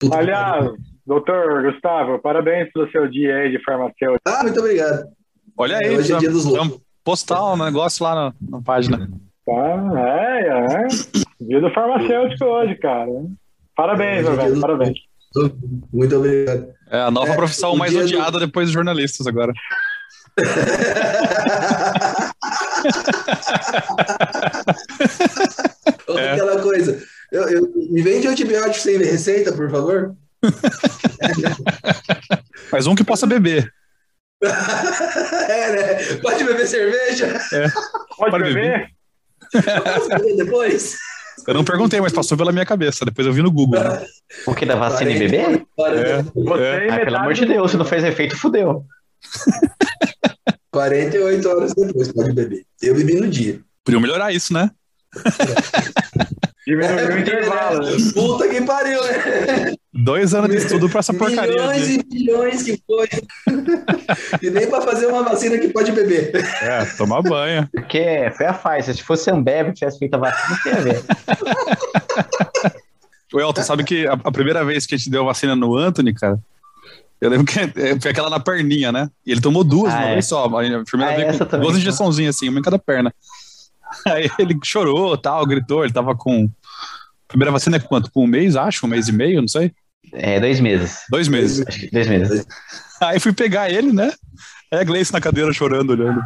Puta Aliás, pariu. doutor Gustavo, parabéns pelo seu dia aí de farmacêutico. Ah, muito obrigado. Olha aí, Hoje é dia dos loucos. vamos postar um negócio lá na, na página. Tá? É, é. Dia do farmacêutico hoje, cara. Parabéns, é meu dia velho, do- parabéns. Muito obrigado. É a nova É, profissão mais dia do- odiada depois dos jornalistas agora. É. Aquela coisa. Eu, eu- me vende antibiótico sem receita, por favor. Mas um que possa beber. é, né? Pode beber cerveja? Pode Pode beber? Beber depois? Eu não perguntei, mas passou pela minha cabeça. Depois eu vi no Google. né? O que da vacina e bebê? É. e Ah, pelo amor de Deus, se não fez efeito, fudeu. 48 horas depois pode beber. Eu bebi no dia. Podiam melhorar isso, né? Diminuiu o porque, intervalo. né? Puta que pariu, né? Dois anos de estudo pra essa porcaria. Milhões e milhões que foi. e nem pra fazer uma vacina que pode beber. É, tomar banho. Porque foi a Pfizer. Se fosse a Ambev que tivesse feito a vacina, não ia ver. O Elton, sabe que a, a primeira vez que a gente deu vacina no Anthony, cara, eu lembro que é, foi aquela na perninha, né? E ele tomou duas, Ah, uma é. vez só. A enfermeira Ah, essa com duas injeçãozinhas assim, uma em cada perna. Aí ele chorou, tal, gritou, ele tava com. Primeira vacina é quanto? Com um mês, acho, um mês e meio, não sei. É, dois meses. Dois meses. Acho que dois meses. Aí fui pegar ele, né? Aí a Gleice na cadeira chorando, olhando.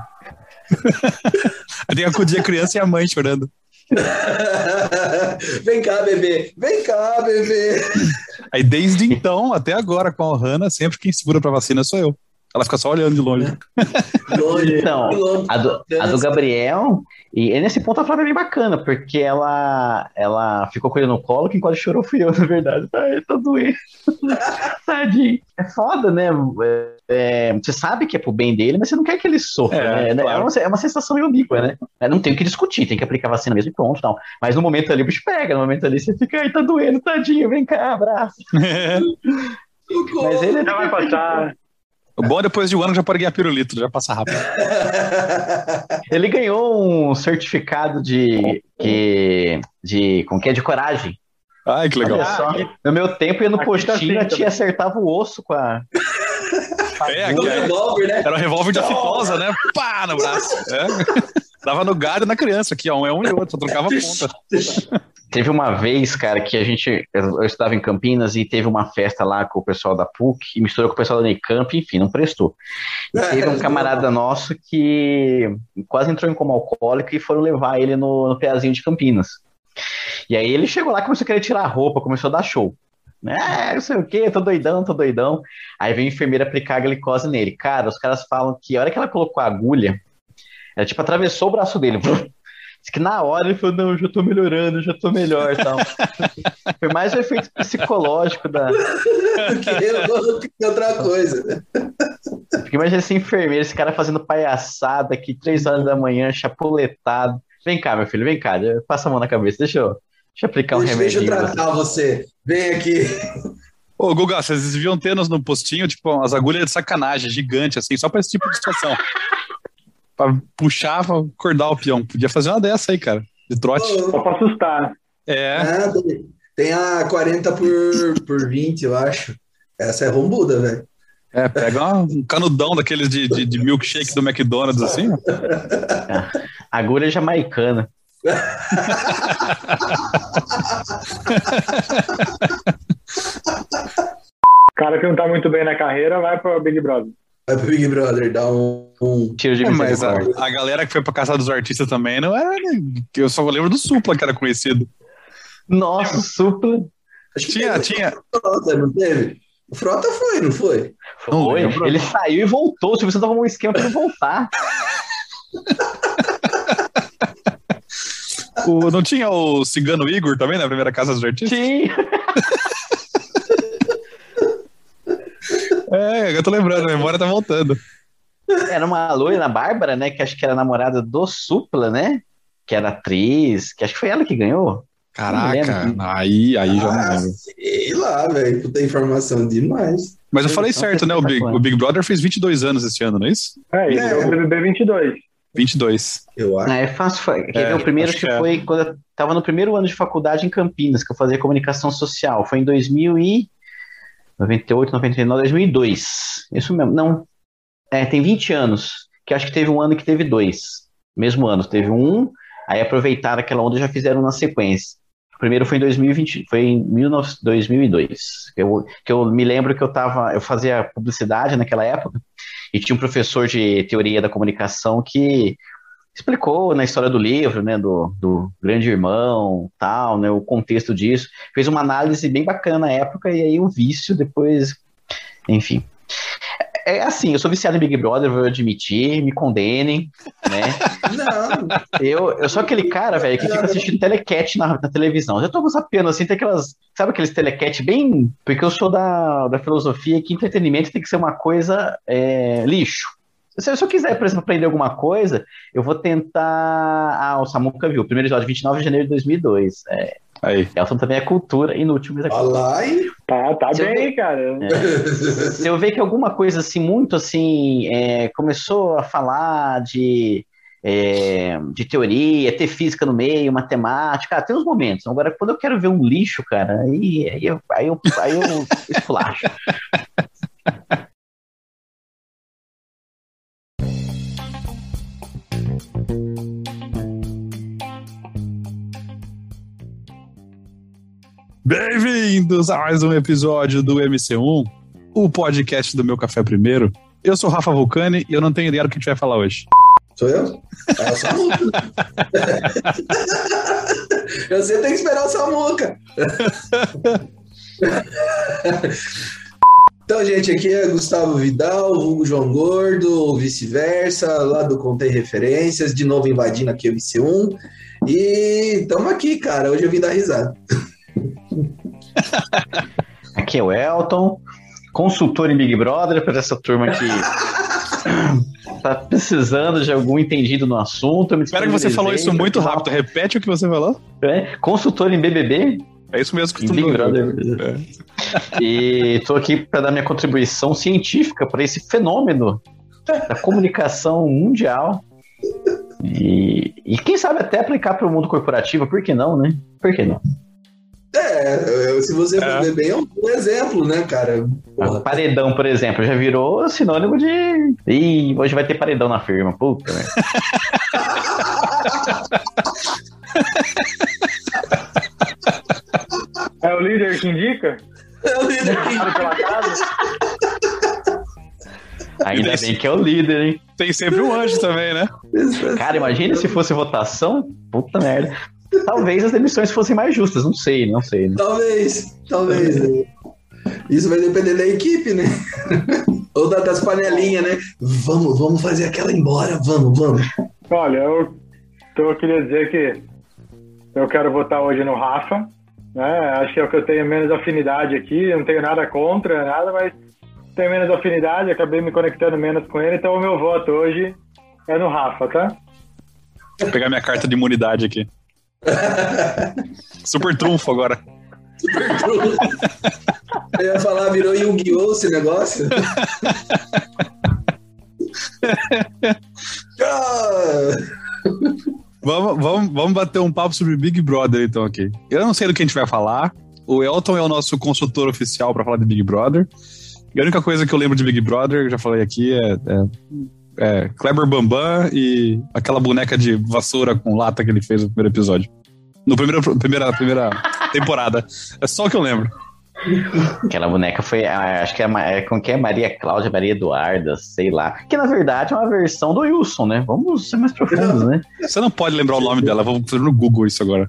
Aí tem que acudir a criança e a mãe chorando. Vem cá, bebê. Vem cá, bebê. Aí desde então, até agora, com a Ohana, sempre quem segura pra vacina sou eu. Ela fica só olhando de longe. Longe. Então, quilômetro. A do, a do Gabriel, e e nesse ponto a Flávia é bem bacana, porque ela, ela ficou com ele no colo, quem quase chorou fui eu, na verdade. Ai, tô doendo. Tadinho. É foda, né? É, você sabe que é pro bem dele, mas você não quer que ele sofra, É, né? claro. É, uma, é uma sensação meio né? É, Não tem o que discutir, tem que aplicar a vacina mesmo e pronto, não. Mas no momento ali o bicho pega, no momento ali você fica, ai, tá doendo, tadinho, vem cá, abraço. Mas ele é Já vai passar. O bom é depois de um ano já pode ganhar pirulito, já passa rápido. Ele ganhou um certificado de, que, de, como que é, de coragem. Ai, que legal. Olha só. No meu tempo, ia no Aqui tá postinho, assim a tia também. acertava o osso com a. É, que é- revólver, né? era um revólver de afitosa, né? Pá, no braço. É. Dava no gado e na criança aqui, ó. Um é um e outro, só trocava a ponta. Teve uma vez, cara, que a gente. Eu, estava em Campinas e teve uma festa lá com o pessoal da PUC e misturou com o pessoal da Unicamp, enfim, não prestou. E teve um camarada nosso que quase entrou em coma alcoólico e foram levar ele no, no peazinho de Campinas. E aí ele chegou lá, começou a querer tirar a roupa, começou a dar show. É, não sei o que, tô doidão, tô doidão. Aí veio a enfermeira aplicar a glicose nele. Cara, os caras falam que a hora que ela colocou a agulha, ela tipo atravessou o braço dele. Diz que na hora ele falou, não, eu já tô melhorando, eu já tô melhor e tal. Foi mais o efeito psicológico da. que que outra coisa. Porque imagina esse enfermeiro, esse cara fazendo palhaçada aqui, três horas da manhã, chapuletado. Vem cá, meu filho, vem cá, passa a mão na cabeça, deixa eu, deixa eu aplicar um Deixa, deixa eu tratar você. Vem aqui. Ô, Guga, vocês deviam ter nos- no postinho, tipo, umas agulhas de sacanagem, gigante, assim, só pra esse tipo de situação. Pra puxar, pra acordar o peão. Podia fazer uma dessa aí, cara, de trote. Só pra assustar. É, Ah, tem- tem a 40 por, por 20, eu acho. Essa é rombuda, velho. é, pega uma- um canudão daqueles de, de, de milkshake do McDonald's, assim, ó. Agulha jamaicana. cara que não tá muito bem na carreira vai pro Big Brother. Vai pro Big Brother, dá um. um- Tiro de É, mas a, a galera que foi pra Casa dos Artistas também não era. né, Eu só lembro do Supla, que era conhecido. Nossa, supla. Acho que Tinha, tinha. Frota, não teve? O Frota foi, não foi? Não Foi. lembro. Ele saiu e voltou. Se você tava um esquema pra ele voltar. O, não tinha o Cigano Igor também na primeira Casa dos Artistas? Sim. É, eu tô lembrando, a memória tá voltando. Era uma loira, Bárbara, né? Que acho que era namorada do Supla, né? Que era atriz, que acho que foi ela que ganhou. Caraca, aí, aí já não Ah, lembro. sei lá, velho. Puta informação demais. Mas eu falei Então, certo, né? O Big, o Big Brother fez 22 anos esse ano, não é isso? É, isso É. o BBB 22. 22. Eu acho. Ah, é fácil. É, ver, o primeiro acho que que é. foi quando eu tava no primeiro ano de faculdade em Campinas, que eu fazia comunicação social. Foi em 2000 e 98, 99, 2002. Isso mesmo. Não. É, tem 20 anos. Que acho que teve um ano que teve dois. Mesmo ano. Teve um, aí aproveitaram aquela onda e já fizeram na sequência. O primeiro foi em 2020, foi em 19, 2002. Eu, que eu me lembro que eu tava, eu fazia publicidade naquela época e tinha um professor de teoria da comunicação que explicou na história do livro, né, do, do Grande Irmão, tal, né, o contexto disso, fez uma análise bem bacana na época e aí o vício depois, enfim. É, é assim, eu sou viciado em Big Brother, vou admitir, me condenem, né? Não. Eu, eu sou aquele cara, velho, que fica assistindo telecat na, na televisão. Eu tô sabendo, assim, tem aquelas, sabe aqueles telecat bem... Porque eu sou da, da filosofia que entretenimento tem que ser uma coisa é, lixo. Se eu, quiser, por exemplo, aprender alguma coisa, eu vou tentar. Ah, o Samuca viu, primeiro episódio, 29 de janeiro de 2002. É, Aí. Elton também é cultura, inútil, mas é cultura. Olá, hein? Tá, tá bem, ver, cara. É, se eu ver que alguma coisa assim, muito assim, é, começou a falar de, é, de teoria, ter física no meio, matemática, ah, tem uns momentos. Agora, quando eu quero ver um lixo, cara, aí, aí, eu, aí, eu, aí eu esculacho. Bem-vindos a mais um episódio do MC1, o podcast do meu café primeiro. Eu sou o Rafa Vulcani e eu não tenho ideia do que a gente vai falar hoje. Sou eu? É o Samuca. Você tem que esperar o Samuca. Então, gente, aqui é Gustavo Vidal, Hugo João Gordo, ou vice-versa, lá do Contei Referências, de novo invadindo aqui o MC1. E estamos aqui, cara. Hoje eu vim dar risada. Aqui é o Elton, consultor em Big Brother para essa turma que tá precisando de algum entendido no assunto. Espera que você falou isso muito rápido. Repete o que você falou. É, consultor em BBB. É isso mesmo que tu Big Brother. É. E estou aqui para dar minha contribuição científica para esse fenômeno da comunicação mundial. E, e quem sabe até aplicar para o mundo corporativo, por que não, né? Por que não? É, se você for é. ver bem, é um bom exemplo, né, cara? Porra. Paredão, por exemplo, já virou sinônimo de. Ih, hoje vai ter paredão na firma. Puta, né? É o líder que indica? É o líder que indica. Ainda bem que é o líder, hein? Tem sempre um anjo também, né? Cara, imagina se fosse votação. Puta merda. Talvez as demissões fossem mais justas, não sei, não sei. Né? Talvez, talvez. Isso vai depender da equipe, né? Ou das panelinhas, né? Vamos, vamos fazer aquela embora, vamos, vamos. Olha, eu, eu queria dizer que eu quero votar hoje no Rafa. Né? Acho que é o que eu tenho menos afinidade aqui, não tenho nada contra, nada, mas tenho menos afinidade, acabei me conectando menos com ele, então o meu voto hoje é no Rafa, tá? Vou pegar minha carta de imunidade aqui. Super trunfo agora. Super trunfo. Eu ia falar, virou Yu-Gi-Oh! esse negócio. vamos, vamos, vamos bater um papo sobre Big Brother, então, aqui. Eu não sei do que a gente vai falar. O Elton é o nosso consultor oficial para falar de Big Brother. E a única coisa que eu lembro de Big Brother, já falei aqui, é, é é, Kleber Bambam e aquela boneca de vassoura com lata que ele fez no primeiro episódio. No primeiro, primeira, primeira temporada. É só o que eu lembro. Aquela boneca foi, ah, acho que é, é com que é Maria Cláudia, Maria Eduarda, sei lá. Que na verdade é uma versão do Wilson, né? Vamos ser mais profundos, né? Você não pode lembrar o nome dela, vamos fazer no Google isso agora.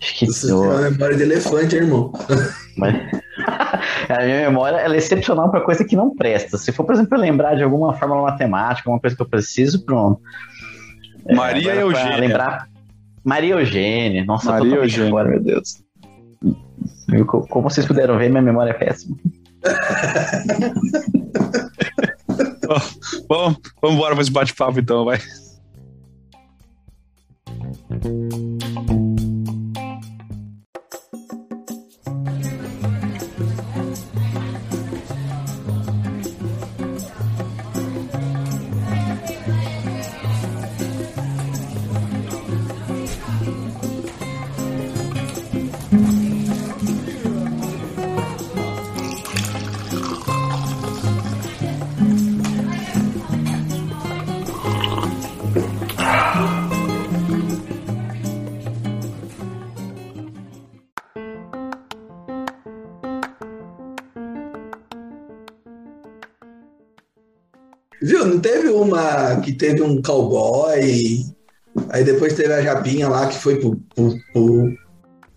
Acho que Você eu... tem uma memória de elefante, irmão. Mas... a minha memória ela é excepcional para coisa que não presta. Se for, por exemplo, lembrar de alguma fórmula matemática, alguma coisa que eu preciso, pronto. É, Maria é, Eugênia. Lembrar... Maria Eugênia. Nossa, Maria Eugênia. Agora, meu Deus. Como vocês puderam ver, minha memória é péssima. vamos, vamos embora para esse bate-papo então, vai. Teve uma que teve um cowboy, aí depois teve a Japinha lá que foi pro, pro, pro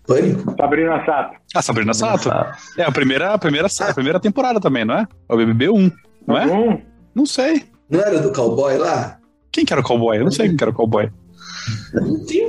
Pânico? Sabrina Sato. Ah, Sabrina Sato. É a primeira, a primeira, a primeira temporada também, não é? É o BBB 1, não é? Um, Não sei. Não era do cowboy lá? Quem que era o cowboy? Eu não sei quem que era o cowboy.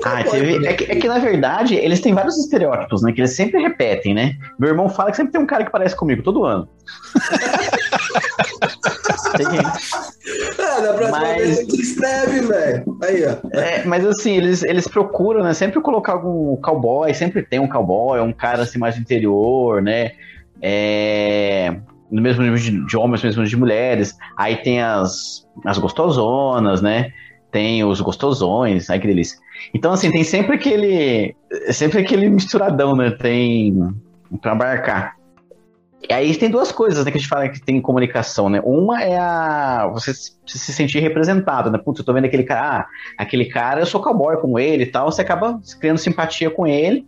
Ah, teve, é, que, é que, na verdade eles têm vários estereótipos, né? Que eles sempre repetem, né? Meu irmão fala que sempre tem um cara que parece comigo todo ano. Tem- Ah, da próxima Mas- vez você escreve, velho. Aí, ó. É, mas assim, eles, eles procuram, né? Sempre colocar algum cowboy, sempre tem um cowboy, um cara assim mais do interior, né? É, no mesmo nível de, de homens, no mesmo nível de mulheres. Aí tem as, as gostosonas, né? Tem os gostosões, ai que delícia. Então, assim, tem sempre aquele. Sempre aquele misturadão, né? Tem. Pra abarcar. E aí tem duas coisas, né, que a gente fala que tem em comunicação, né? Uma é a você se se sentir representado, né? Putz, eu tô vendo aquele cara, ah, aquele cara, eu sou cowboy como ele e tal, você acaba criando simpatia com ele.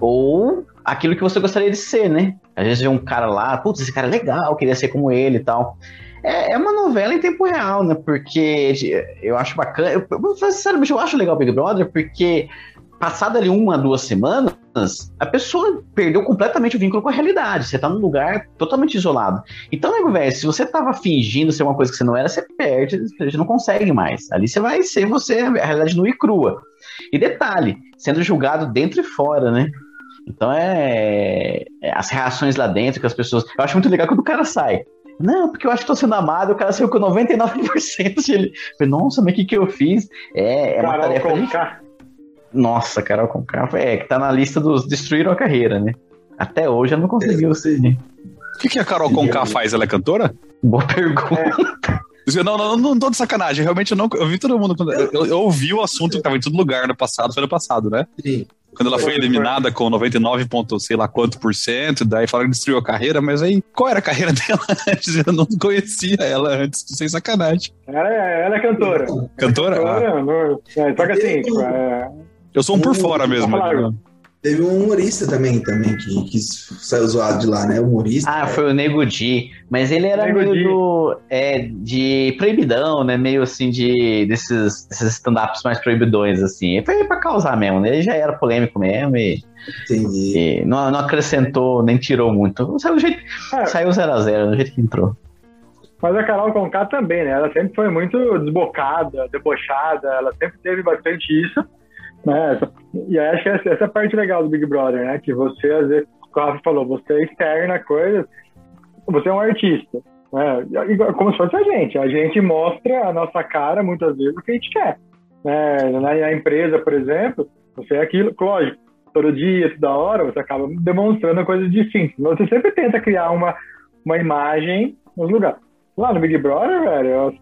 Ou aquilo que você gostaria de ser, né? Às vezes vê um cara lá, putz, esse cara é legal, queria ser como ele e tal. É, é uma novela em tempo real, né? Porque eu acho bacana. Eu, sinceramente, eu acho legal o Big Brother, porque passada ali uma, duas semanas, a pessoa perdeu completamente o vínculo com a realidade. Você tá num lugar totalmente isolado. Então, nego, velho, se você tava fingindo ser uma coisa que você não era, você perde, você não consegue mais. Ali você vai ser você, a realidade nua e crua. E detalhe, sendo julgado dentro e fora, né? Então é, é as reações lá dentro que as pessoas. Eu acho muito legal quando o cara sai. Não, porque eu acho que tô sendo amado, o cara saiu com 99% de ele. Nossa, mas o que, que eu fiz? É, é uma tarefa. Nossa, Carol Conká é que tá na lista dos destruíram a carreira, né? Até hoje ela não conseguiu ser. O que, que a Carol Conká faz? Ela é cantora? Boa pergunta. Não, não, não, não tô de sacanagem. Realmente eu não. Eu vi todo mundo. Eu, eu, eu ouvi o assunto que tava em todo lugar no passado, foi no passado, né? Sim. Quando ela foi eliminada com 99, ponto, sei lá quanto por cento, daí falaram que destruiu a carreira, mas aí qual era a carreira dela antes? Eu não conhecia ela antes, sem sacanagem. Ela é, ela é cantora. Cantora? Ah, Cantora, não- é, só que assim, tipo, é, eu sou um por fora mesmo. Né? Teve um humorista também, também que, que saiu zoado de lá, né? Humorista. Ah, foi o Nego Di. Mas ele era Nego meio do, é, de proibidão, né? Meio assim de desses, desses stand-ups mais proibidões, assim. Foi pra causar mesmo, né? Ele já era polêmico mesmo e, Entendi. e não, não acrescentou nem tirou muito. Saiu, do jeito, é, saiu 0 a 0 do jeito que entrou. Mas a Carol Conká também, né? Ela sempre foi muito desbocada, debochada, ela sempre teve bastante isso, né? E acho que essa, essa é a parte legal do Big Brother, né? Que você, às vezes, o Rafa falou, você externa coisas, você é um artista, né? Como se fosse a gente. A gente mostra a nossa cara, muitas vezes, o que a gente quer. Né? Na, na empresa, por exemplo, você é aquilo, lógico, todo dia, toda hora, você acaba demonstrando coisas distintas. Você sempre tenta criar uma, uma imagem nos lugares. Lá no Big Brother, velho,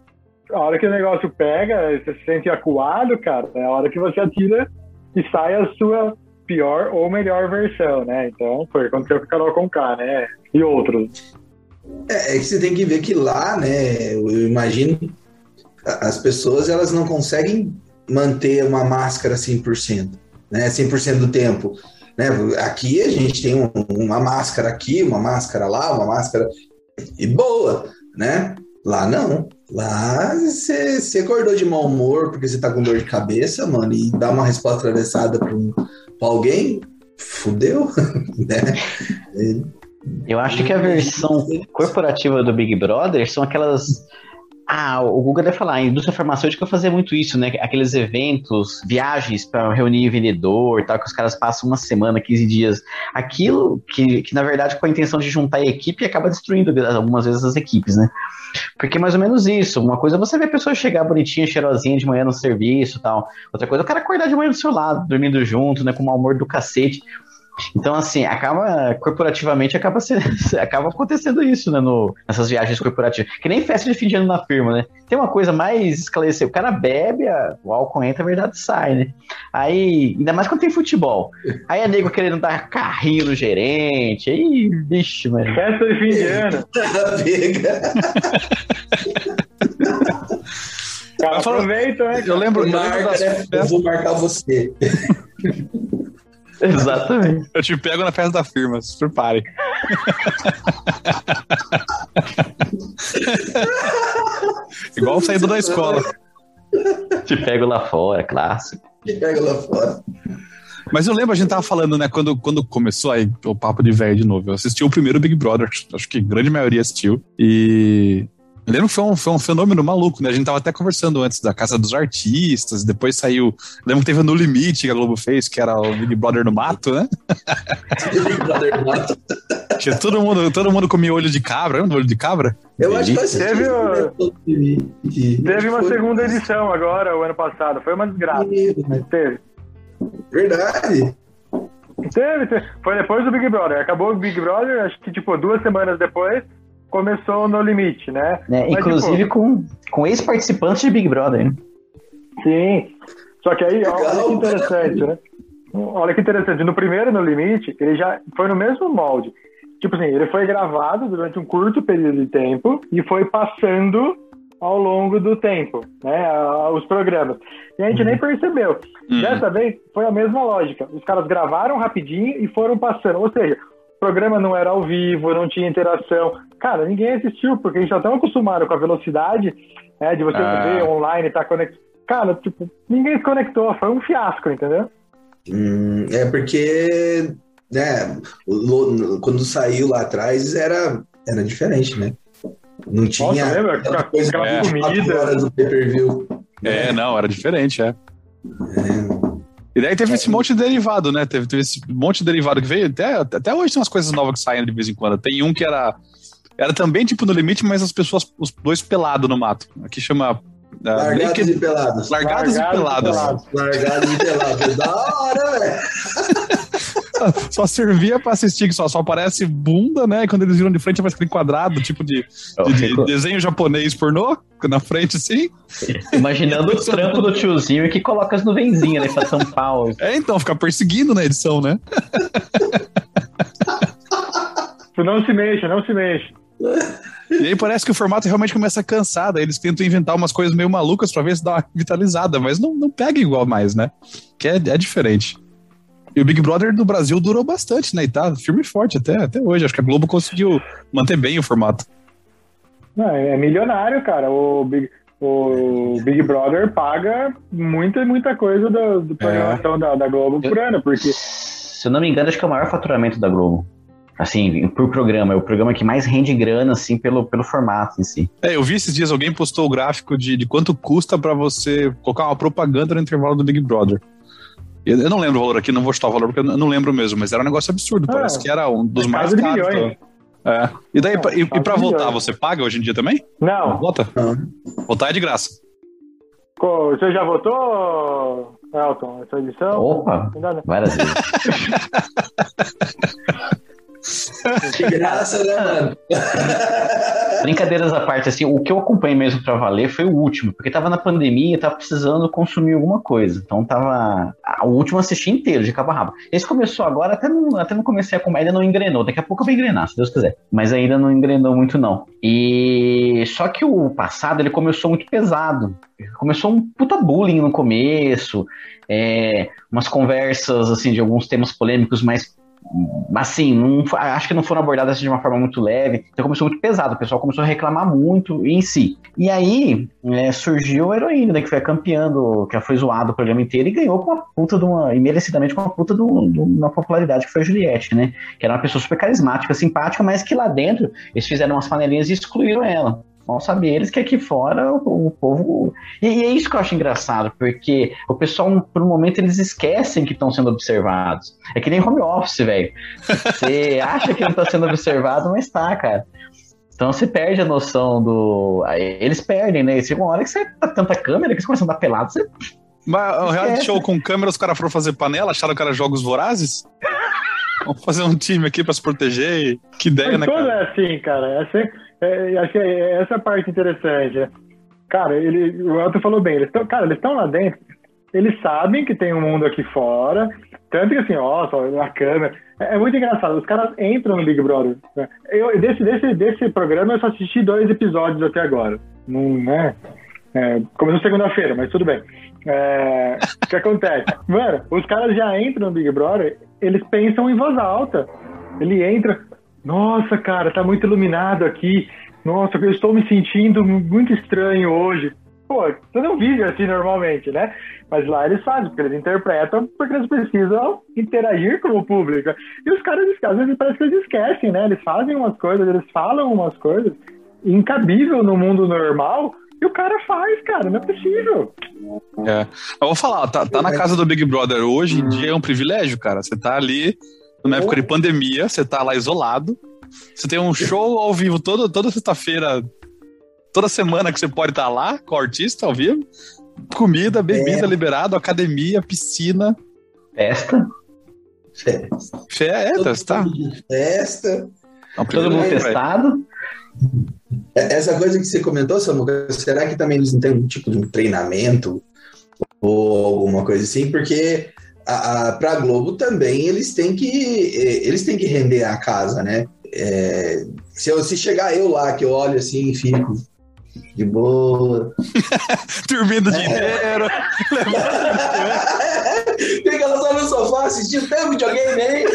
a hora que o negócio pega, você se sente acuado, cara, é a hora que você atira e sai a sua pior ou melhor versão, né? Então, foi o que com a Carol Conká, né? E outros. É, é que você tem que ver que lá, né? Eu imagino as pessoas elas não conseguem manter uma máscara 100%, né? 100% do tempo. Né? Aqui a gente tem um- uma máscara aqui, uma máscara lá, uma máscara e boa, né? Lá não. Lá você acordou de mau humor porque você tá com dor de cabeça, mano, e dá uma resposta atravessada pra, um, pra alguém, fudeu, né? Eu acho que a versão corporativa do Big Brother são aquelas. Ah, o Google deve falar, a indústria farmacêutica fazia muito isso, né? Aqueles eventos, viagens para reunir vendedor e tal, que os caras passam uma semana, 15 dias. Aquilo que, que, na verdade, com a intenção de juntar a equipe, acaba destruindo algumas vezes as equipes, né? Porque é mais ou menos isso. Uma coisa é você ver a pessoa chegar bonitinha, cheirosinha de manhã no serviço e tal. Outra coisa é o cara acordar de manhã do seu lado, dormindo junto, né? Com o mau humor do cacete. Então, assim, acaba corporativamente acaba, sendo, acaba acontecendo isso, né? No, nessas viagens corporativas. Que nem festa de fim de ano na firma, né? Tem uma coisa mais esclarecer. O cara bebe, a, o álcool entra, a verdade sai, né? Aí, ainda mais quando tem futebol. Aí é nego querendo dar carrinho no gerente. Aí, bicho, mano. Festa de fim de ano. Pega. Cara, aproveita, né? Eu lembro, eu lembro Marca, das né? Eu vou marcar você. Exatamente. Eu te pego na festa da firma, se prepare. Igual saindo da escola. Te pego lá fora, clássico. Te pego lá fora. Mas eu lembro, a gente tava falando, né, quando, quando começou aí o papo de velho de novo. Eu assisti o primeiro Big Brother, acho que a grande maioria assistiu. E lembro que foi um, foi um fenômeno maluco, né? A gente tava até conversando antes da Casa dos Artistas, depois saiu. Lembro que teve No Limite que a Globo fez, que era o Big Brother no Mato, né? Big Brother no Mato. Tinha todo mundo, todo mundo comia olho de cabra, lembra do olho de cabra? Eu acho que teve, teve uma segunda edição agora, o ano passado. Foi uma desgraça. Teve. Verdade. Teve, teve, foi depois do Big Brother. Acabou o Big Brother, acho que tipo duas semanas depois começou No Limite, né? É, Mas, inclusive tipo, com, com ex-participantes de Big Brother. Né? Sim. Só que aí, olha que interessante, né? Olha que interessante. No primeiro No Limite, ele já foi no mesmo molde. Tipo assim, ele foi gravado durante um curto período de tempo e foi passando ao longo do tempo, né? Os programas. E a gente uhum. nem percebeu. Uhum. Dessa vez foi a mesma lógica. Os caras gravaram rapidinho e foram passando. Ou seja, programa não era ao vivo, não tinha interação. Cara, ninguém assistiu, porque a gente já tão acostumado com a velocidade né, de você ah. ver online, tá conectado. Cara, tipo, ninguém se conectou, foi um fiasco, entendeu? Hum, é porque, né, quando saiu lá atrás era, era diferente, né? Não tinha Nossa, lembra? Aquela coisa é. comida. horas do pay-per-view. É, não, era diferente, é. é. E daí teve é. esse monte de derivado, né? Teve, teve esse monte de derivado que veio. Até, até hoje tem umas coisas novas que saem de vez em quando. Tem um que era. Era também tipo no limite, mas as pessoas, os dois pelados no mato. Aqui chama Uh, Largados naked... e pelados. Largados, Largados e pelados. Largados e pelados. da hora, velho. só servia pra assistir, que só, só aparece bunda, né? E quando eles viram de frente, aparece aquele quadrado, tipo de, de, de desenho japonês pornô, na frente, assim. Imaginando o trampo do tiozinho que coloca as nuvenzinhas, né? Pra tampar. É, então, fica perseguindo na edição, né? não se mexa, não se mexa. E aí parece que o formato realmente começa a cansar, daí eles tentam inventar umas coisas meio malucas pra ver se dá uma vitalizada, mas não, não pega igual mais, né? Que é, é diferente. E o Big Brother do Brasil durou bastante, né? E tá firme e forte até, até hoje. Acho que a Globo conseguiu manter bem o formato. Não, é milionário, cara. O Big, o Big Brother paga muita, muita coisa do, do programação é. da, da Globo por ano, porque. Se eu não me engano, acho que é o maior faturamento da Globo assim, por programa. É o programa que mais rende grana, assim, pelo, pelo formato em si. É, eu vi esses dias alguém postou o gráfico de, de quanto custa para você colocar uma propaganda no intervalo do Big Brother. Eu, não lembro o valor aqui, não vou chutar o valor porque eu não lembro mesmo, mas era um negócio absurdo. Ah, parece que era um dos mais caros. Milhões. É. E daí, não, e, e pra voltar, você paga hoje em dia também? Não. Vota? Não. Votar é de graça. Você já votou, Elton, essa edição? Opa, várias vezes. Que graça, né, mano? Brincadeiras à parte, assim, o que eu acompanhei mesmo pra valer foi o último, porque tava na pandemia e tava precisando consumir alguma coisa. Então tava. O último eu assisti inteiro, de cabo a rabo. Esse começou agora, até não, até não comecei a comer, ainda não engrenou. Daqui a pouco eu vou engrenar, se Deus quiser. Mas ainda não engrenou muito, não. E só que o passado ele começou muito pesado. Começou um puta bullying no começo, é, umas conversas assim de alguns temas polêmicos mais assim, não, acho que não foram abordadas de uma forma muito leve, então começou muito pesado, o pessoal começou a reclamar muito em si. E aí é, surgiu a heroína, né, que foi campeando, que foi zoado o programa inteiro e ganhou com uma puta de uma, e merecidamente com uma puta de uma popularidade que foi a Juliette, né, que era uma pessoa super carismática, simpática, mas que lá dentro eles fizeram umas panelinhas e excluíram ela. Mal saber eles que aqui fora o, o povo. E, e, é isso que eu acho engraçado, porque o pessoal, por um momento, eles esquecem que estão sendo observados. É que nem home office, velho. Você acha que não está sendo observado, mas está, cara. Então você perde a noção do. Eles perdem, né? Chega uma hora que você tá tanta câmera que eles começam a dar pelado, você. Mas o reality show com câmera, os caras foram fazer panela, acharam que era jogos vorazes? Vamos fazer um time aqui pra se proteger. Que ideia, Mas né, cara? é assim, cara. É assim, é, acho que é essa parte interessante. Né? Cara, ele, o Elton falou bem, eles tão, cara, eles estão lá dentro, eles sabem que tem um mundo aqui fora, tanto que assim, ó, a câmera. É, é, muito engraçado, os caras entram no Big Brother. Né? Eu, desse, desse, desse programa eu só assisti dois episódios até agora. Não, né? É, começou segunda-feira, mas tudo bem. É, o que acontece? Mano, os caras já entram no Big Brother, eles pensam em voz alta. Ele entra, Nossa, cara, tá muito iluminado aqui. Nossa, eu estou me sentindo muito estranho hoje. Pô, você não vive assim normalmente, né? Mas lá eles fazem, porque eles interpretam, porque eles precisam interagir com o público. E os caras, às vezes, parece que eles esquecem, né? Eles fazem umas coisas, eles falam umas coisas incabível no mundo normal, e o cara faz, cara, não é possível. É. Eu vou falar, tá, tá na casa do Big Brother hoje em dia é um privilégio, cara. Você tá ali numa época de pandemia, você tá lá isolado. Você tem um show ao vivo todo, toda sexta-feira, toda semana que você pode estar tá lá com o artista ao vivo. Comida, bebida é. liberado, academia, piscina. Festa. Festa. Festa, tá? Festa. Todo mundo testado. É, essa coisa que você comentou, Samuca, será que também eles não têm um tipo de um treinamento ou alguma coisa assim? Porque a, a, Globo também eles têm que eles têm que render a casa, né? É, se, eu, se chegar eu lá, que eu olho assim e fico de boa. Dormindo o dia é. inteiro. Fica só no sofá assistindo, um videogame aí.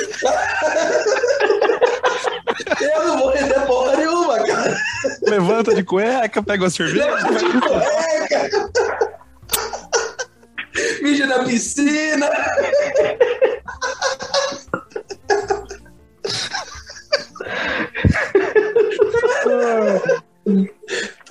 Eu não vou render porra nenhuma, cara. Levanta de cueca, pega uma cerveja. Levanta de cueca. Mija na piscina.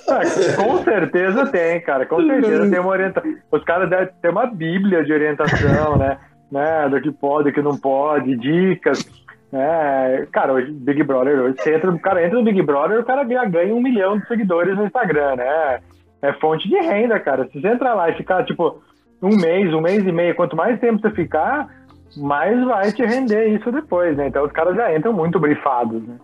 Ah, com certeza tem, cara. Com certeza tem uma orientação. Os caras devem ter uma bíblia de orientação, né? né? Do que pode, do que não pode, dicas. É, cara, hoje Big Brother, hoje você entra, o cara entra no Big Brother, o cara ganha um milhão de seguidores no Instagram, né? É fonte de renda, cara. Se você entrar lá e ficar, tipo, um mês, um mês e meio, quanto mais tempo você ficar, mais vai te render isso depois, né? Então os caras já entram muito brifados, né?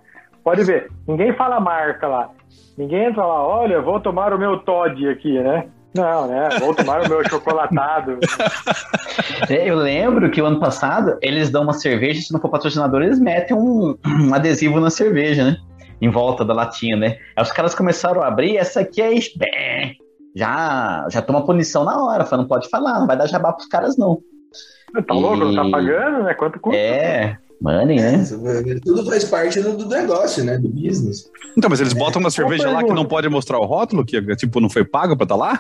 Pode ver, ninguém fala marca lá. Ninguém entra lá, olha, vou tomar o meu Todd aqui, né? Não, né? Vou tomar o meu chocolatado. É, eu lembro que o ano passado eles dão uma cerveja, se não for patrocinador, eles metem um, um adesivo na cerveja, né? Em volta da latinha, né? Aí os caras começaram a abrir, essa aqui é já, já toma punição na hora, não pode falar, não vai dar jabá pros caras, não. Tá e... louco, não tá pagando, né? Quanto custa? É, money, né? Tudo faz parte do, negócio, né? Do business. Então, mas eles botam uma cerveja lá que não pode mostrar o rótulo, que tipo, não foi pago pra estar tá lá?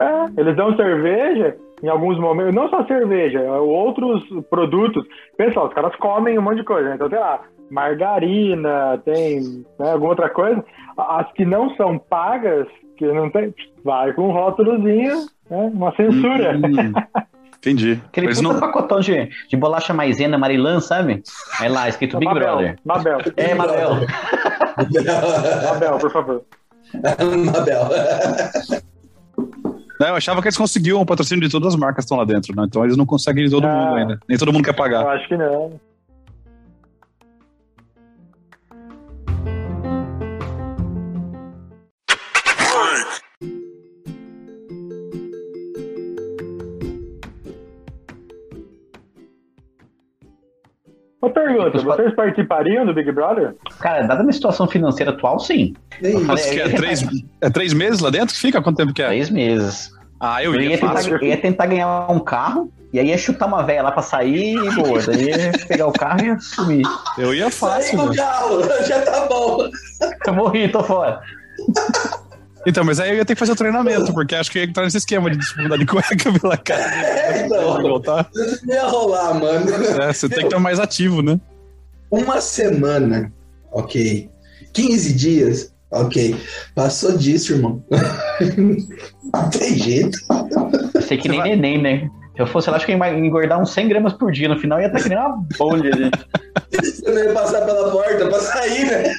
É, eles dão cerveja em alguns momentos, não só cerveja, outros produtos. Pessoal, os caras comem um monte de coisa, né? então tem lá, margarina, tem né, alguma outra coisa. As que não são pagas, que não tem, vai com um rótulozinho, né, uma censura. Hum, entendi. Aquele puta não... pacotão de, de bolacha maisena Marilã, sabe? É lá, escrito Big Mabel, Brother. Mabel. É, Mabel. Mabel, por favor. Mabel. Eu achava que eles conseguiam o patrocínio de todas as marcas que estão lá dentro, né? Então eles não conseguem de todo ah, mundo ainda. Nem todo mundo quer pagar. Eu acho que não. Pergunta, vocês participariam do Big Brother? Cara, dada a minha situação financeira atual, sim. Falei, que é, três, é três meses lá dentro que fica? Quanto tempo que é? Três meses. Ah, eu, eu ia, ia tentar, eu ia tentar ganhar um carro e aí ia chutar uma velha lá pra sair e boa. Daí ia pegar o carro e ia sumir. Eu ia fácil. Sai do carro, já tá bom. Eu morri, tô fora. Então, mas aí eu ia ter que fazer o treinamento, porque acho que ia entrar nesse esquema de disputar de cueca pela cara. É, não. Voltar. Não ia rolar, mano. É, você Meu, tem que estar mais ativo, né? Uma semana, ok. 15 dias, ok. Passou disso, irmão. Não tem jeito. Eu sei que nem neném, né? Se eu fosse lá, acho que ia engordar uns 100 gramas por dia. No final ia estar que nem uma bolha, gente. Você não ia passar pela porta pra sair, né?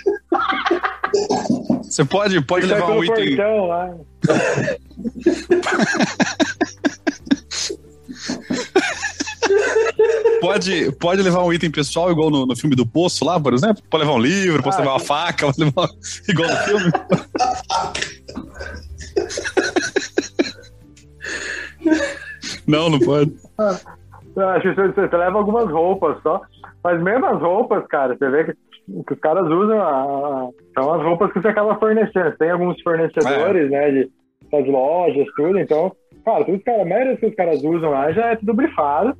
Você pode, pode levar um item. pode, pode levar um item pessoal, igual no, no filme do Poço lá, por exemplo? Pode levar um livro, pode ah, levar uma faca, pode levar igual no filme. não, não pode. Ah, acho que você, você leva algumas roupas só. Mas mesmo as roupas, cara, você vê que o que os caras usam a, são as roupas que você acaba fornecendo. Tem alguns fornecedores, é. né, de, das lojas, tudo. Então, cara, tudo cara, a maioria que os caras usam lá já é tudo brifado.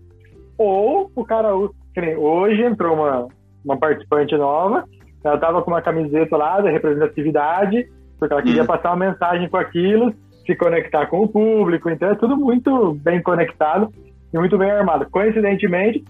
Ou o cara usa. Hoje entrou uma, uma participante nova, ela estava com uma camiseta lá da representatividade, porque ela queria hum. passar uma mensagem com aquilo, se conectar com o público, então é tudo muito bem conectado e muito bem armado. Coincidentemente,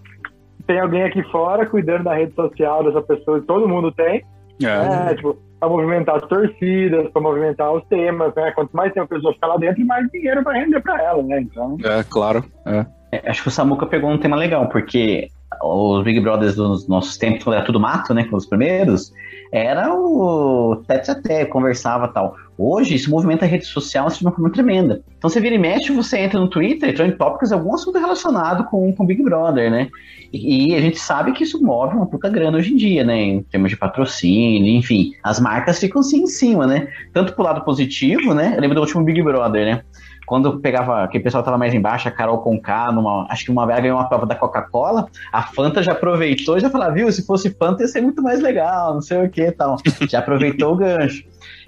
tem alguém aqui fora cuidando da rede social dessa pessoa, todo mundo tem, é. é tipo, para movimentar as torcidas, para movimentar os temas, né? Quanto mais tempo a pessoa ficar lá dentro, mais dinheiro vai render para ela, né? Então... É, claro. É. É, acho que o Samuca pegou um tema legal, porque os Big Brothers dos nossos tempos, quando era tudo mato, né? Com os primeiros, era o tete a tete, conversava tal. Hoje, isso movimenta a rede social de uma forma tremenda. Então, você vira e mexe, você entra no Twitter, entra em tópicos, algum assunto relacionado com o Big Brother, né? E, e, a gente sabe que isso move uma puta grana hoje em dia, né? Em termos de patrocínio, enfim. As marcas ficam assim em cima, né? Tanto pro lado positivo, né? Eu lembro do último Big Brother, né? quando pegava, que o pessoal tava mais embaixo, a Carol Conká, numa, acho que uma vez ganhou uma prova da Coca-Cola, a Fanta já aproveitou e já falou, viu, se fosse Fanta ia ser muito mais legal, não sei o que tal. Já aproveitou o gancho.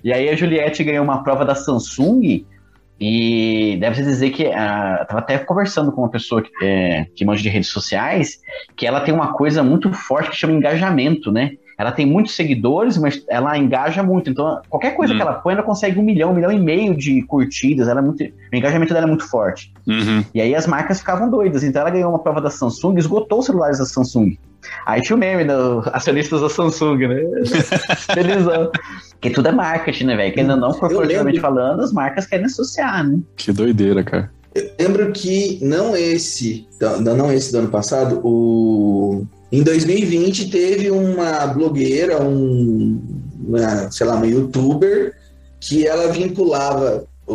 E aí a Juliette ganhou uma prova da Samsung e deve-se dizer que uh, tava até conversando com uma pessoa que, é, que manja de redes sociais, que ela tem uma coisa muito forte que chama engajamento, né? Ela tem muitos seguidores, mas ela engaja muito. Então, qualquer coisa uhum. que ela põe, ela consegue um milhão, um milhão e meio de curtidas. Ela é muito, o engajamento dela é muito forte. Uhum. E aí as marcas ficavam doidas. Então, ela ganhou uma prova da Samsung, esgotou os celulares da Samsung. Aí tinha o meme dos acionistas da Samsung, né? Felizão. Porque tudo é marketing, né, velho? Que ainda não, corporativamente falando, as marcas querem associar, né? Que doideira, cara. Eu lembro que não esse, não, não esse do ano passado, o em 2020 teve uma blogueira, um, uma, sei lá, uma youtuber, que ela vinculava o,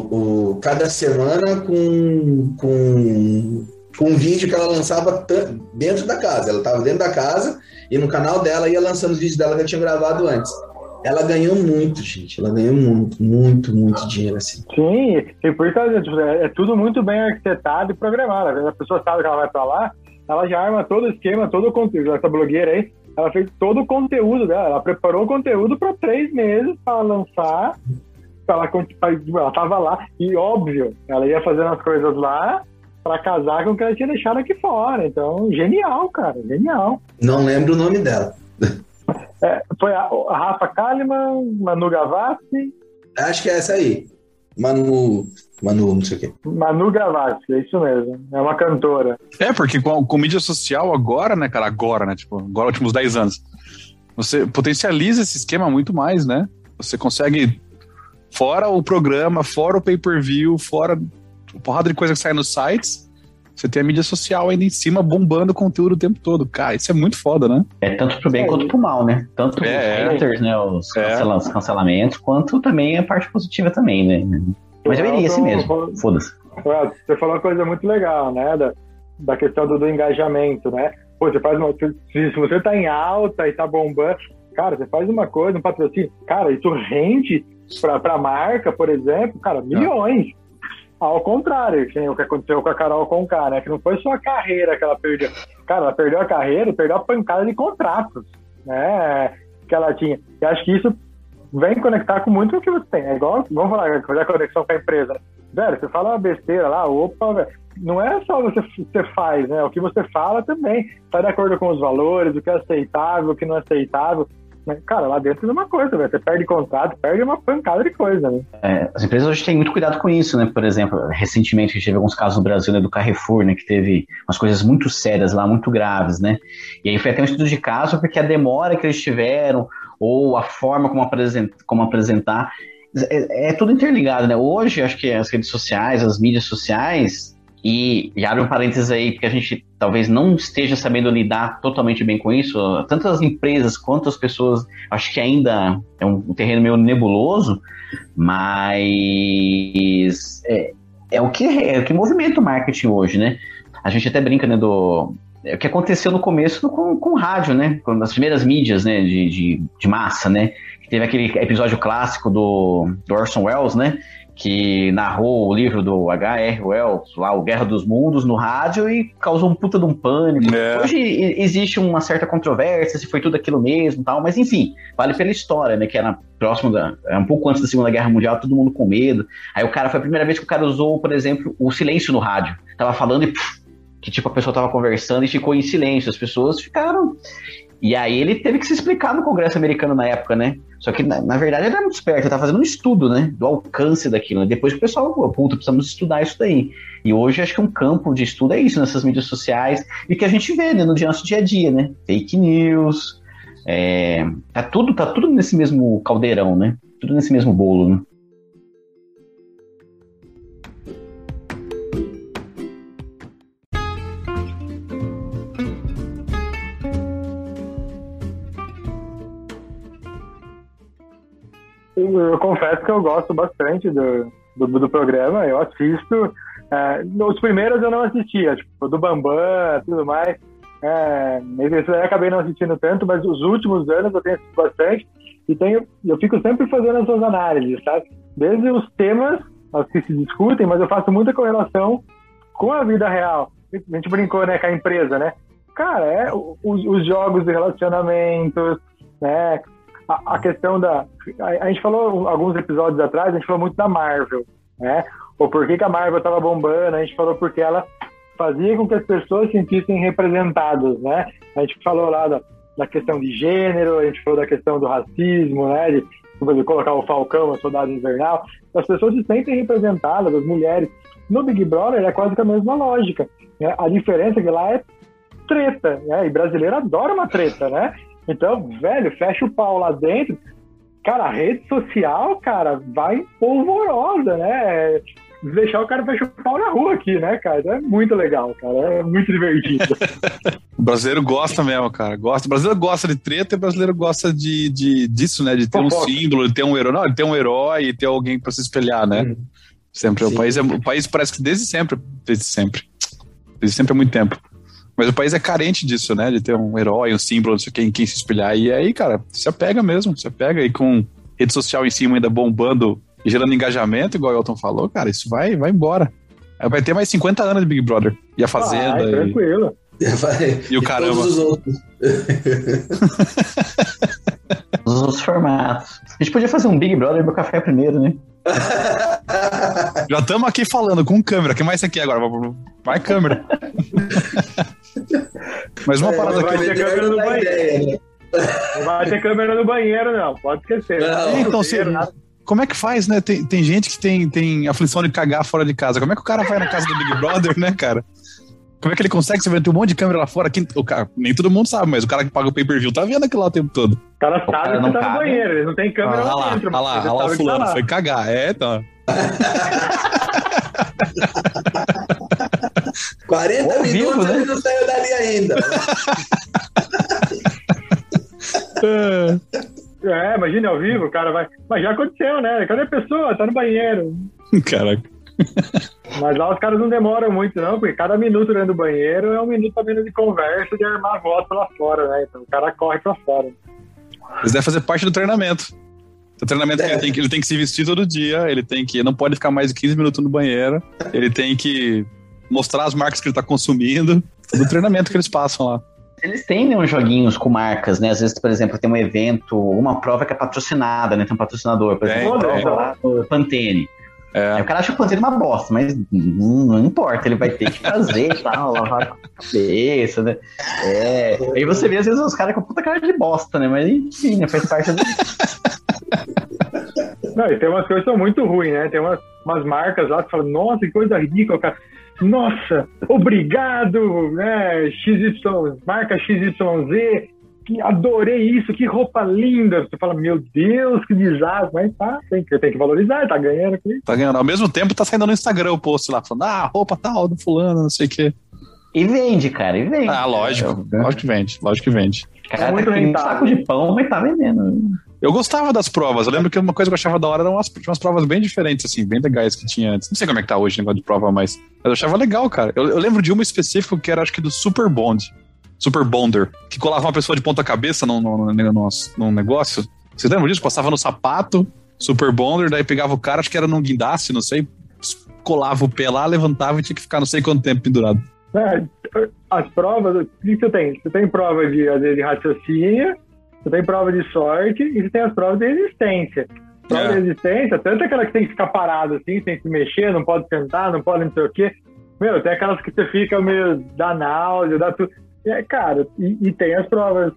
o, cada semana com, com, com um vídeo que ela lançava dentro da casa. Ela estava dentro da casa e no canal dela ia lançando os vídeos dela que ela tinha gravado antes. Ela ganhou muito, gente. Ela ganhou muito, muito, muito dinheiro assim. Sim, e por isso é, é tudo muito bem arquitetado e programado. A pessoa sabe que ela vai para lá, ela já arma todo o esquema, todo o conteúdo. Essa blogueira aí, ela fez todo o conteúdo dela. Ela preparou o conteúdo para três meses para lançar. Ela, ela tava lá e, óbvio, ela ia fazendo as coisas lá para casar com o que ela tinha deixado aqui fora. Então, genial, cara, genial. Não lembro o nome dela. É, foi a, a Rafa Kalimann, Manu Gavassi. Acho que é essa aí. Manu. Manu, não sei o quê. Manu Gavassi, é isso mesmo. É uma cantora. É, porque com, com mídia social agora, né, cara? Agora, né? Tipo, agora, últimos 10 anos. Você potencializa esse esquema muito mais, né? Você consegue, fora o programa, fora o pay-per-view, fora a porrada de coisa que sai nos sites, você tem a mídia social ainda em cima bombando conteúdo o tempo todo. Cara, isso é muito foda, né? É tanto pro bem é. quanto pro mal, né? Tanto é, os haters, né? Os é. cancelamentos, quanto também a parte positiva também, né? Mas eu iria assim mesmo. Foda-se. Você falou uma coisa muito legal, né? Da, da questão do, do engajamento, né? Pô, você faz uma. Se, se você tá em alta e tá bombando, cara, você faz uma coisa, um patrocínio, cara, isso rende pra, pra marca, por exemplo, cara, milhões. Ao contrário, o que aconteceu com a Carol Conká, né? Que não foi só a carreira que ela perdeu. Cara, ela perdeu a carreira, perdeu a pancada de contratos, né? Que ela tinha. E acho que isso vem conectar com muito o que você tem. É igual, vamos falar, fazer a conexão com a empresa. Velho, você fala uma besteira lá, opa, velho. Não é só você, você faz, né? O que você fala também está de acordo com os valores, o que é aceitável, o que não é aceitável. Cara, lá dentro é uma coisa, velho. Você perde contrato, perde uma pancada de coisa, né? É, as empresas hoje têm muito cuidado com isso, né? Por exemplo, recentemente a gente teve alguns casos no Brasil, né, do Carrefour, né? Que teve umas coisas muito sérias lá, muito graves, né? E aí foi até um estudo de caso porque a demora que eles tiveram, ou a forma como, apresent, como apresentar, é, é tudo interligado, né? Hoje, acho que as redes sociais, as mídias sociais, e, e abre um parênteses aí, porque a gente talvez não esteja sabendo lidar totalmente bem com isso. Tanto as empresas quanto as pessoas, acho que ainda é um terreno meio nebuloso, mas é, é o que é, o que movimenta o marketing hoje, né? A gente até brinca, né, do é o que aconteceu no começo com, com o rádio, né? Com as primeiras mídias, né, de, de, de massa, né? Teve aquele episódio clássico do, do Orson Welles, né? que narrou o livro do H.R. Wells, lá, o Guerra dos Mundos, no rádio e causou um puta de um pânico. É. Hoje existe uma certa controvérsia se foi tudo aquilo mesmo tal, mas enfim, vale pela história, né, que era próximo da, um pouco antes da Segunda Guerra Mundial, todo mundo com medo. Aí o cara, foi a primeira vez que o cara usou, por exemplo, o silêncio no rádio. Tava falando e puf, que tipo a pessoa tava conversando e ficou em silêncio. As pessoas ficaram E aí ele teve que se explicar no Congresso americano na época, né? Só que, na, na verdade, ele era muito esperto, ele tava fazendo um estudo, né? Do alcance daquilo. Né? Depois que o pessoal, puta, precisamos estudar isso daí. E hoje acho que um campo de estudo é isso, nessas mídias sociais, e que a gente vê né, no nosso dia a dia, né? Fake news. É, tá, tudo, tá tudo nesse mesmo caldeirão, né? Tudo nesse mesmo bolo, né? Eu confesso que eu gosto bastante do, do, do programa, eu assisto. É, os primeiros eu não assistia, tipo, do Bambam tudo mais. É, acabei não assistindo tanto, mas os últimos anos eu tenho assistido bastante e tenho, eu fico sempre fazendo as suas análises, sabe? Desde os temas que se discutem, mas eu faço muita correlação com a vida real. A gente brincou, né, com a empresa, né? Cara, é os, os jogos de relacionamentos, né? A, a questão da. A, a, gente falou alguns episódios atrás, a gente falou muito da Marvel, né? Ou por que, que a Marvel estava bombando, a gente falou porque ela fazia com que as pessoas se sentissem representadas, né? A gente falou lá da, da questão de gênero, a gente falou da questão do racismo, né? De, de colocar o Falcão, a Soldado Invernal. As pessoas se sentem representadas, as mulheres. No Big Brother é quase que a mesma lógica. Né? A diferença é que lá é treta, né? E brasileiro adora uma treta, né? Então, velho, fecha o pau lá dentro. Cara, a rede social, cara, vai polvorosa, né? Deixar o cara fechar o pau na rua aqui, né, cara? É muito legal, cara. É muito divertido. o brasileiro gosta mesmo, cara. Gosta. O brasileiro gosta de treta e o brasileiro gosta de, de, disso, né? De ter Fofoca. um símbolo, de ter um herói. Não, de ter um herói e ter alguém para se espelhar, né? Hum. Sempre. O país, é, o país parece que desde sempre, desde sempre. Desde sempre há muito tempo. Mas o país é carente disso, né? De ter um herói, um símbolo, não sei quem, quem se espelhar. E aí, cara, se apega mesmo, se apega. E com rede social em cima ainda bombando e gerando engajamento, igual o Elton falou, cara, isso vai, vai embora. Vai ter mais 50 anos de Big Brother. E a Fazenda. Vai, e... tranquilo. E o caramba. Todos os outros. os formatos. A gente podia fazer um Big Brother do café primeiro, né? Já estamos aqui falando com câmera. O que mais você quer agora? Vai câmera. Mas uma é, parada vai que. Ter câmera no banheiro. Né? Não vai ter câmera no banheiro, não. Pode esquecer. Não, então, se, como é que faz, né? Tem, tem gente que tem, tem aflição de cagar fora de casa. Como é que o cara vai na casa do Big Brother, né, cara? Como é que ele consegue? Você vê tem um monte de câmera lá fora. Quem, o cara, nem todo mundo sabe, mas o cara que paga o pay-per-view tá vendo aquilo lá o tempo todo. O cara sabe o cara que tá cabe. no banheiro, ele não tem câmera ah, lá, dentro. Olha lá, olha lá, o tá fulano, tá foi cagar. É, então. 40 Ao minutos vivo, né? ele não saiu dali ainda. é, imagine ao vivo, o cara vai. Mas já aconteceu, né? Cadê a pessoa? Tá no banheiro. Caraca. Mas lá os caras não demoram muito, não, porque cada minuto dentro do banheiro é um minuto a menos de conversa de armar voto lá fora, né? Então o cara corre pra fora. Isso deve fazer parte do treinamento. O treinamento é. que ele tem, que ele tem que se vestir todo dia, ele tem que. Não pode ficar mais de 15 minutos no banheiro, ele tem que mostrar as marcas que ele está consumindo, do treinamento que eles passam lá. Eles têm né, uns joguinhos com marcas, né? Às vezes, por exemplo, tem um evento, uma prova que é patrocinada, né? Tem um patrocinador, por exemplo, é, prova lá no Pantene. É. Aí o cara acha o Pantene uma bosta, mas não, não importa, ele vai ter que fazer e tal, lavar a cabeça, né? É. Aí você vê, às vezes, os caras com puta cara de bosta, né? Mas enfim, né? Faz parte do. Não, e tem umas coisas que são muito ruins, né? Tem umas, umas marcas lá que falam, nossa, que coisa ridícula, cara nossa, obrigado, né? XY, marca XYZ, que adorei isso, que roupa linda. Você fala, meu Deus, que desastre, mas tá, tem que, tem que valorizar, tá ganhando aqui. Tá ganhando. Ao mesmo tempo, tá saindo no Instagram o post lá, falando, ah, roupa tal, do fulano, não sei o quê. E vende, cara, e vende. Ah, lógico, é, lógico que vende, lógico que vende. Cara, é muito um saco de pão vai estar tá vendendo. Eu gostava das provas. Eu lembro que uma coisa que eu achava da hora eram umas, umas provas bem diferentes, assim, bem legais que tinha antes. Não sei como é que tá hoje o negócio de prova, mas, mas eu achava legal, cara. Eu, eu lembro de uma específica que era, acho que do Super Bond. Super Bonder, que colava uma pessoa de ponta cabeça num, num, num, num negócio. Vocês lembram disso? Passava no sapato, Super Bonder, daí pegava o cara, acho que era num guindaste, não sei, colava o pé lá, levantava e tinha que ficar não sei quanto tempo pendurado. É, as provas, o que você tem? Você tem prova de, de raciocínio, você tem prova de sorte e você tem as provas de resistência. Prova é. de resistência, tanto aquela que tem que ficar parado assim, tem que mexer, não pode sentar, não pode não sei o quê. Meu, tem aquelas que você fica meio da náusea, dá tudo. É, cara, e, e, tem as provas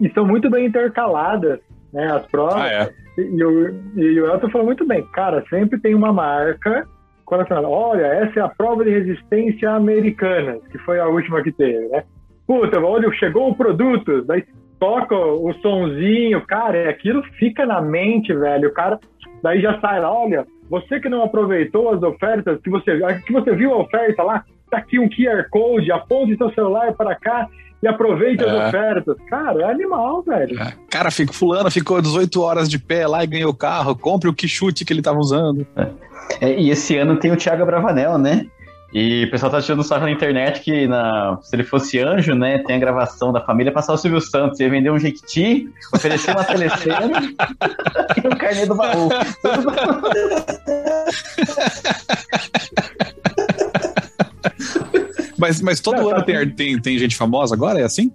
e são muito bem intercaladas, né? As provas. Ah, é. E, o, e o Elton falou muito bem, cara, sempre tem uma marca. Quando ela fala, olha, essa é a prova de resistência americana, que foi a última que teve, né? Puta, olha, chegou o produto, daí toca o sonzinho, cara, e aquilo fica na mente, velho. O cara, daí já sai lá, olha, você que não aproveitou as ofertas, que você, que você viu a oferta lá, tá aqui um QR Code, aponte seu celular para cá e aproveite é. as ofertas. Cara, é animal, velho. É. Cara, fico, fulano ficou 18 horas de pé lá e ganhou o carro, compre o que chute que ele tava usando. É, e esse ano tem o Thiago Bravanel, né? E o pessoal tá tirando sarro na internet que na, se ele fosse anjo, né, tem a gravação da família passar o Silvio Santos, ia vender um jequiti, oferecer uma telecena e um carnê do baú. mas, mas todo Não, ano tá tem, tem, tem gente famosa agora? É assim?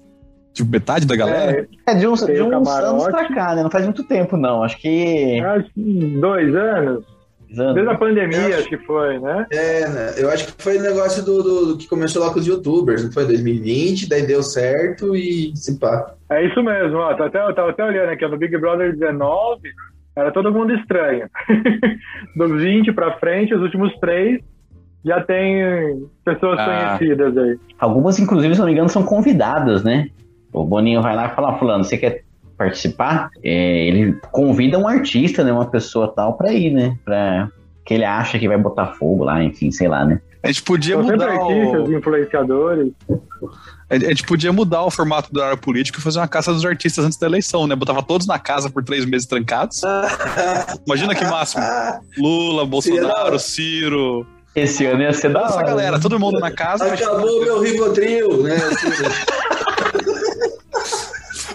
Tipo, metade da galera? É, é de uns, de uns anos pra cá, né? Não faz muito tempo, não. Acho que. Acho que dois anos. Desde a pandemia, acho que foi, né? É, né? eu acho que foi o negócio do, do, do, que começou lá com os youtubers, não foi 2020, daí deu certo e se pá. É isso mesmo, ó, tá até, tava até olhando aqui, no Big Brother 19, era todo mundo estranho. Dos 20 pra frente, os últimos três, já tem pessoas ah. conhecidas aí. Algumas, inclusive, se não me engano, são convidadas, né? O Boninho vai lá e fala, fulano, você quer participar, é, ele convida um artista, né, uma pessoa tal, para ir, né, para que ele acha que vai botar fogo lá, enfim, sei lá, né. A gente podia São mudar artistas, o... influenciadores. A gente podia mudar o formato do área político e fazer uma caça dos artistas antes da eleição, né? Botava todos na casa por três meses trancados. Imagina que máximo. Lula, Bolsonaro, Ciro. Esse ano ia ser da Essa galera, todo mundo na casa. Acabou meu Rivotril, né?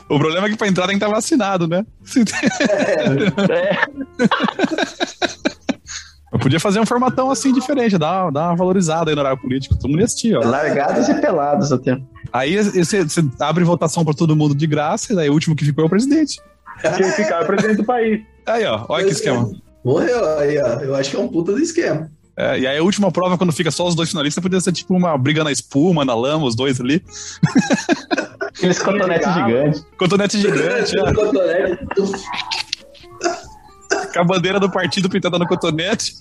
O problema é que pra entrar tem que estar vacinado, né? É. Eu podia fazer um formatão assim diferente, dar, dar uma valorizada aí no horário político. Todo mundo ia assistir, ó. Largados e pelados até. Aí você abre votação para todo mundo de graça, e daí o último que ficou é o presidente. Quem ficar é o presidente do país. Aí, ó, olha que esquema. Morreu aí, ó. Eu acho que é um puta do esquema. É, e aí a última prova, quando fica só os dois finalistas, podia ser tipo uma briga na espuma, na lama, os dois ali. Aqueles cotonetes gigantes. Cotonete gigante, é. Com a bandeira do partido pintada no cotonete.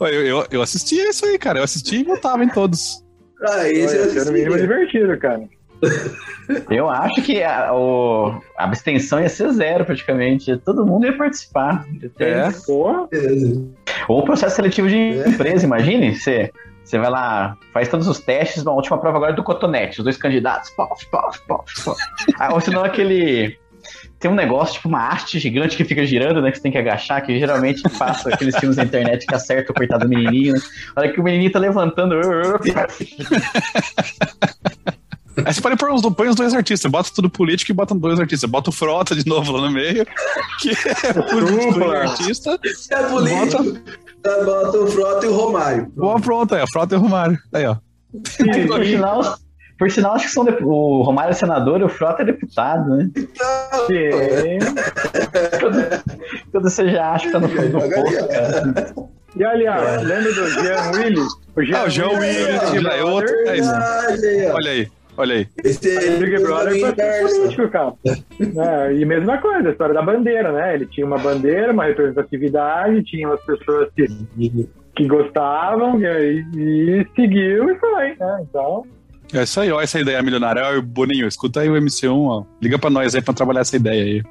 eu, eu, eu assistia isso aí, cara. Eu assistia e votava em todos. Ah, isso é no mínimo divertido, cara. Eu acho que a, o, a abstenção ia ser zero, praticamente. Todo mundo ia participar. É. Ou processo seletivo de é. empresa, imagine. Você, você vai lá, faz todos os testes, uma última prova agora é do cotonete, os dois candidatos. Pof, pof, pof, pof. Ah, ou senão aquele. Tem um negócio, tipo uma haste gigante que fica girando, né? Que você tem que agachar, que geralmente passa aqueles filmes na internet que acerta o coitado do menininho. Né? Olha que o menininho tá levantando. Aí você pode pôr os, põe os dois artistas, bota tudo político e bota dois artistas. Bota o Frota de novo lá no meio, que é político e artista. É político. Bota... Tá, bota o Frota e o Romário. Boa, pronto, aí, o Frota e o Romário. Aí, ó. por, sinal, por sinal, acho que são de... o Romário é senador e o Frota é deputado, né? Sim. quando, quando você já acha que tá no fundo do poço, cara. E aliás, lembra do Jean Willis? O Jean, ah, o Jean Willis, já é outro. É isso. Olha aí. Olha aí. Esse aí, Big Brother foi político, cara. é, e mesma coisa, a história da bandeira, né? Ele tinha uma bandeira, uma representatividade, tinha as pessoas que, que gostavam, e, e seguiu e foi, né? Então. É isso aí, ó, essa ideia milionária. Ó, Boninho, escuta aí o MC1, ó. Liga pra nós aí pra trabalhar essa ideia aí.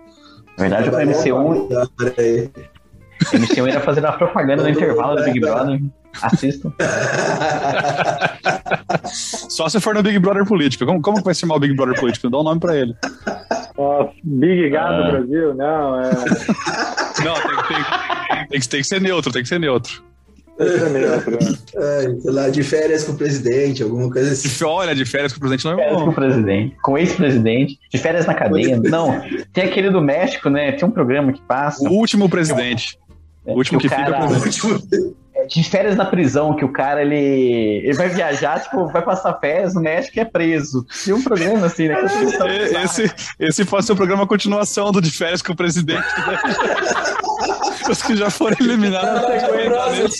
Na verdade, o MC1. MC1 ia fazer uma propaganda no intervalo do Big Brother. Assistam. Só se for no Big Brother Político. Como, como que vai chamar o Big Brother Político? Dá um nome pra ele. Nossa, Big Gado ah. Brasil? Não, é. Não, tem, tem, tem, que, tem que ser neutro, tem que ser neutro. É, sei lá, de férias com o presidente, alguma coisa assim. Olha, de férias com o presidente não é Férias com o presidente, com o ex-presidente, de férias na cadeia. Não, tem aquele do México, né? Tem um programa que passa. O último presidente. O último que, que cara... fica de férias na prisão, que o cara ele, ele vai viajar, tipo, vai passar férias no México e é preso. Tinha um programa assim, né? esse, esse pode ser o programa continuação do de férias com o presidente. Né? Os que já foram eliminados.